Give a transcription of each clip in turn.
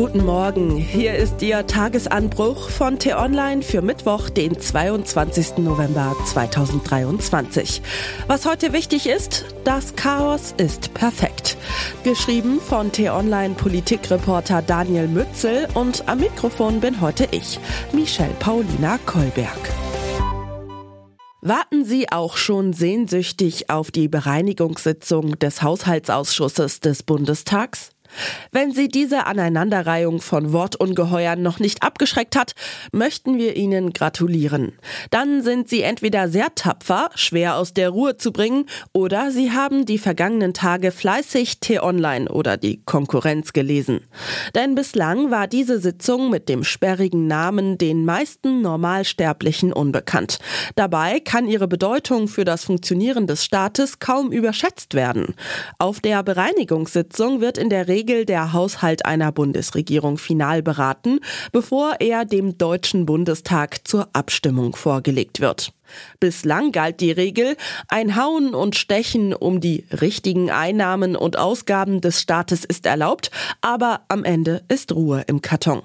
Guten Morgen, hier ist Ihr Tagesanbruch von T-Online für Mittwoch, den 22. November 2023. Was heute wichtig ist, das Chaos ist perfekt. Geschrieben von T-Online Politikreporter Daniel Mützel und am Mikrofon bin heute ich, Michelle Paulina Kolberg. Warten Sie auch schon sehnsüchtig auf die Bereinigungssitzung des Haushaltsausschusses des Bundestags? Wenn Sie diese Aneinanderreihung von Wortungeheuern noch nicht abgeschreckt hat, möchten wir Ihnen gratulieren. Dann sind Sie entweder sehr tapfer, schwer aus der Ruhe zu bringen, oder Sie haben die vergangenen Tage fleißig T-Online oder die Konkurrenz gelesen. Denn bislang war diese Sitzung mit dem sperrigen Namen den meisten Normalsterblichen unbekannt. Dabei kann ihre Bedeutung für das Funktionieren des Staates kaum überschätzt werden. Auf der Bereinigungssitzung wird in der Regel Regel der Haushalt einer Bundesregierung final beraten, bevor er dem Deutschen Bundestag zur Abstimmung vorgelegt wird. Bislang galt die Regel, ein Hauen und Stechen um die richtigen Einnahmen und Ausgaben des Staates ist erlaubt, aber am Ende ist Ruhe im Karton.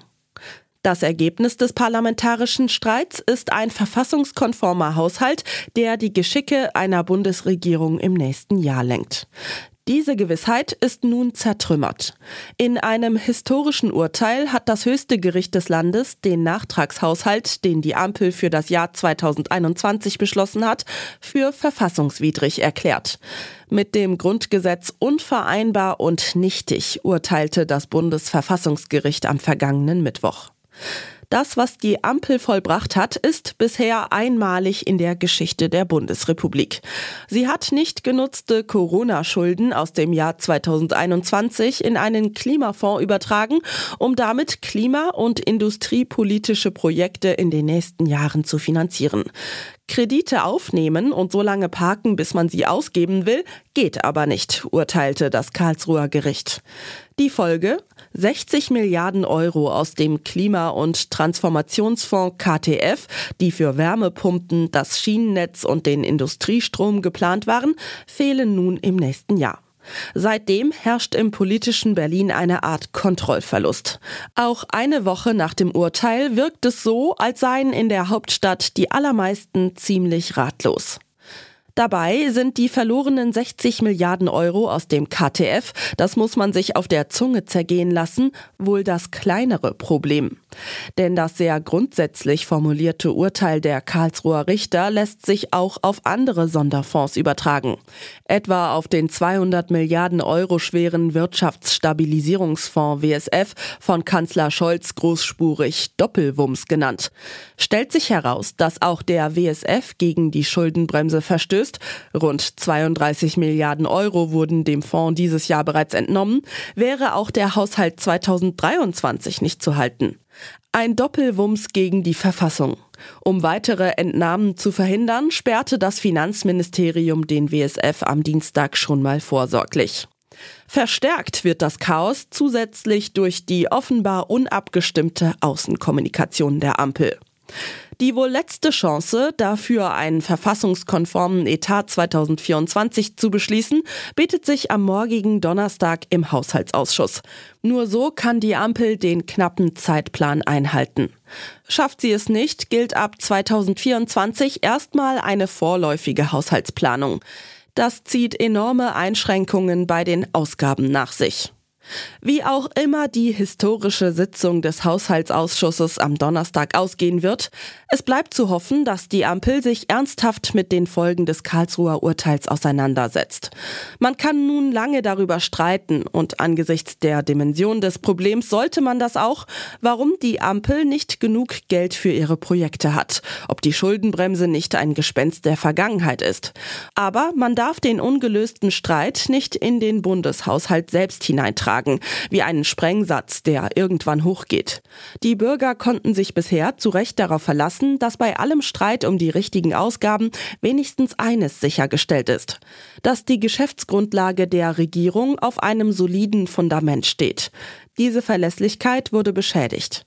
Das Ergebnis des parlamentarischen Streits ist ein verfassungskonformer Haushalt, der die Geschicke einer Bundesregierung im nächsten Jahr lenkt. Diese Gewissheit ist nun zertrümmert. In einem historischen Urteil hat das höchste Gericht des Landes den Nachtragshaushalt, den die Ampel für das Jahr 2021 beschlossen hat, für verfassungswidrig erklärt. Mit dem Grundgesetz unvereinbar und nichtig urteilte das Bundesverfassungsgericht am vergangenen Mittwoch. Das, was die Ampel vollbracht hat, ist bisher einmalig in der Geschichte der Bundesrepublik. Sie hat nicht genutzte Corona-Schulden aus dem Jahr 2021 in einen Klimafonds übertragen, um damit klima- und industriepolitische Projekte in den nächsten Jahren zu finanzieren. Kredite aufnehmen und so lange parken, bis man sie ausgeben will, geht aber nicht, urteilte das Karlsruher Gericht. Die Folge? 60 Milliarden Euro aus dem Klima- und Transformationsfonds KTF, die für Wärmepumpen, das Schienennetz und den Industriestrom geplant waren, fehlen nun im nächsten Jahr. Seitdem herrscht im politischen Berlin eine Art Kontrollverlust. Auch eine Woche nach dem Urteil wirkt es so, als seien in der Hauptstadt die allermeisten ziemlich ratlos. Dabei sind die verlorenen 60 Milliarden Euro aus dem KTF, das muss man sich auf der Zunge zergehen lassen, wohl das kleinere Problem. Denn das sehr grundsätzlich formulierte Urteil der Karlsruher Richter lässt sich auch auf andere Sonderfonds übertragen. Etwa auf den 200 Milliarden Euro schweren Wirtschaftsstabilisierungsfonds WSF von Kanzler Scholz großspurig Doppelwumms genannt. Stellt sich heraus, dass auch der WSF gegen die Schuldenbremse verstößt, gelöst. Rund 32 Milliarden Euro wurden dem Fonds dieses Jahr bereits entnommen, wäre auch der Haushalt 2023 nicht zu halten. Ein Doppelwumms gegen die Verfassung. Um weitere Entnahmen zu verhindern, sperrte das Finanzministerium den WSF am Dienstag schon mal vorsorglich. Verstärkt wird das Chaos zusätzlich durch die offenbar unabgestimmte Außenkommunikation der Ampel. Die wohl letzte Chance, dafür einen verfassungskonformen Etat 2024 zu beschließen, bietet sich am morgigen Donnerstag im Haushaltsausschuss. Nur so kann die Ampel den knappen Zeitplan einhalten. Schafft sie es nicht, gilt ab 2024 erstmal eine vorläufige Haushaltsplanung. Das zieht enorme Einschränkungen bei den Ausgaben nach sich. Wie auch immer die historische Sitzung des Haushaltsausschusses am Donnerstag ausgehen wird, es bleibt zu hoffen, dass die Ampel sich ernsthaft mit den Folgen des Karlsruher Urteils auseinandersetzt. Man kann nun lange darüber streiten und angesichts der Dimension des Problems sollte man das auch, warum die Ampel nicht genug Geld für ihre Projekte hat, ob die Schuldenbremse nicht ein Gespenst der Vergangenheit ist. Aber man darf den ungelösten Streit nicht in den Bundeshaushalt selbst hineintragen tragen, wie einen Sprengsatz, der irgendwann hochgeht. Die Bürger konnten sich bisher zu Recht darauf verlassen, dass bei allem Streit um die richtigen Ausgaben wenigstens eines sichergestellt ist, dass die Geschäftsgrundlage der Regierung auf einem soliden Fundament steht. Diese Verlässlichkeit wurde beschädigt.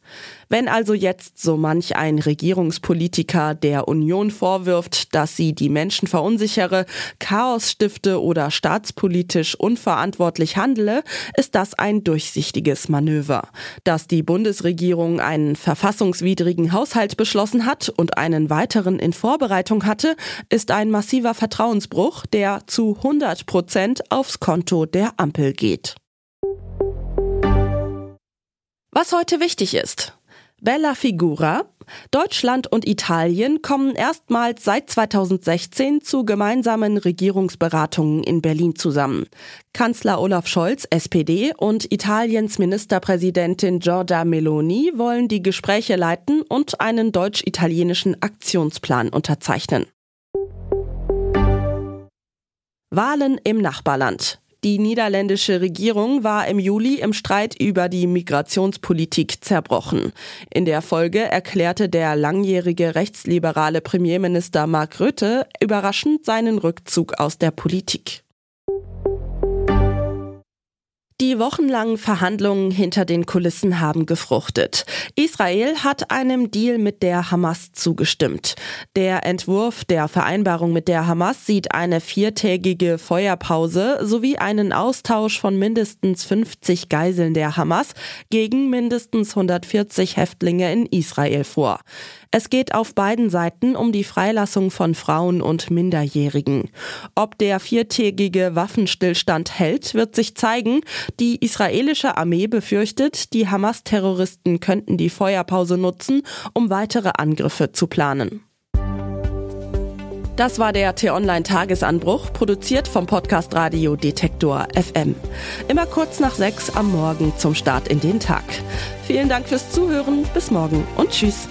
Wenn also jetzt so manch ein Regierungspolitiker der Union vorwirft, dass sie die Menschen verunsichere, Chaos stifte oder staatspolitisch unverantwortlich handele, ist das ein durchsichtiges Manöver. Dass die Bundesregierung einen verfassungswidrigen Haushalt beschlossen hat und einen weiteren in Vorbereitung hatte, ist ein massiver Vertrauensbruch, der zu 100 Prozent aufs Konto der Ampel geht. Was heute wichtig ist. Bella Figura. Deutschland und Italien kommen erstmals seit 2016 zu gemeinsamen Regierungsberatungen in Berlin zusammen. Kanzler Olaf Scholz, SPD, und Italiens Ministerpräsidentin Giorgia Meloni wollen die Gespräche leiten und einen deutsch-italienischen Aktionsplan unterzeichnen. Wahlen im Nachbarland. Die niederländische Regierung war im Juli im Streit über die Migrationspolitik zerbrochen. In der Folge erklärte der langjährige rechtsliberale Premierminister Mark Rutte überraschend seinen Rückzug aus der Politik. Die wochenlangen Verhandlungen hinter den Kulissen haben gefruchtet. Israel hat einem Deal mit der Hamas zugestimmt. Der Entwurf der Vereinbarung mit der Hamas sieht eine viertägige Feuerpause sowie einen Austausch von mindestens 50 Geiseln der Hamas gegen mindestens 140 Häftlinge in Israel vor. Es geht auf beiden Seiten um die Freilassung von Frauen und Minderjährigen. Ob der viertägige Waffenstillstand hält, wird sich zeigen. Die israelische Armee befürchtet, die Hamas-Terroristen könnten die Feuerpause nutzen, um weitere Angriffe zu planen. Das war der T-Online-Tagesanbruch, produziert vom Podcast Radio Detektor FM. Immer kurz nach sechs am Morgen zum Start in den Tag. Vielen Dank fürs Zuhören, bis morgen und tschüss.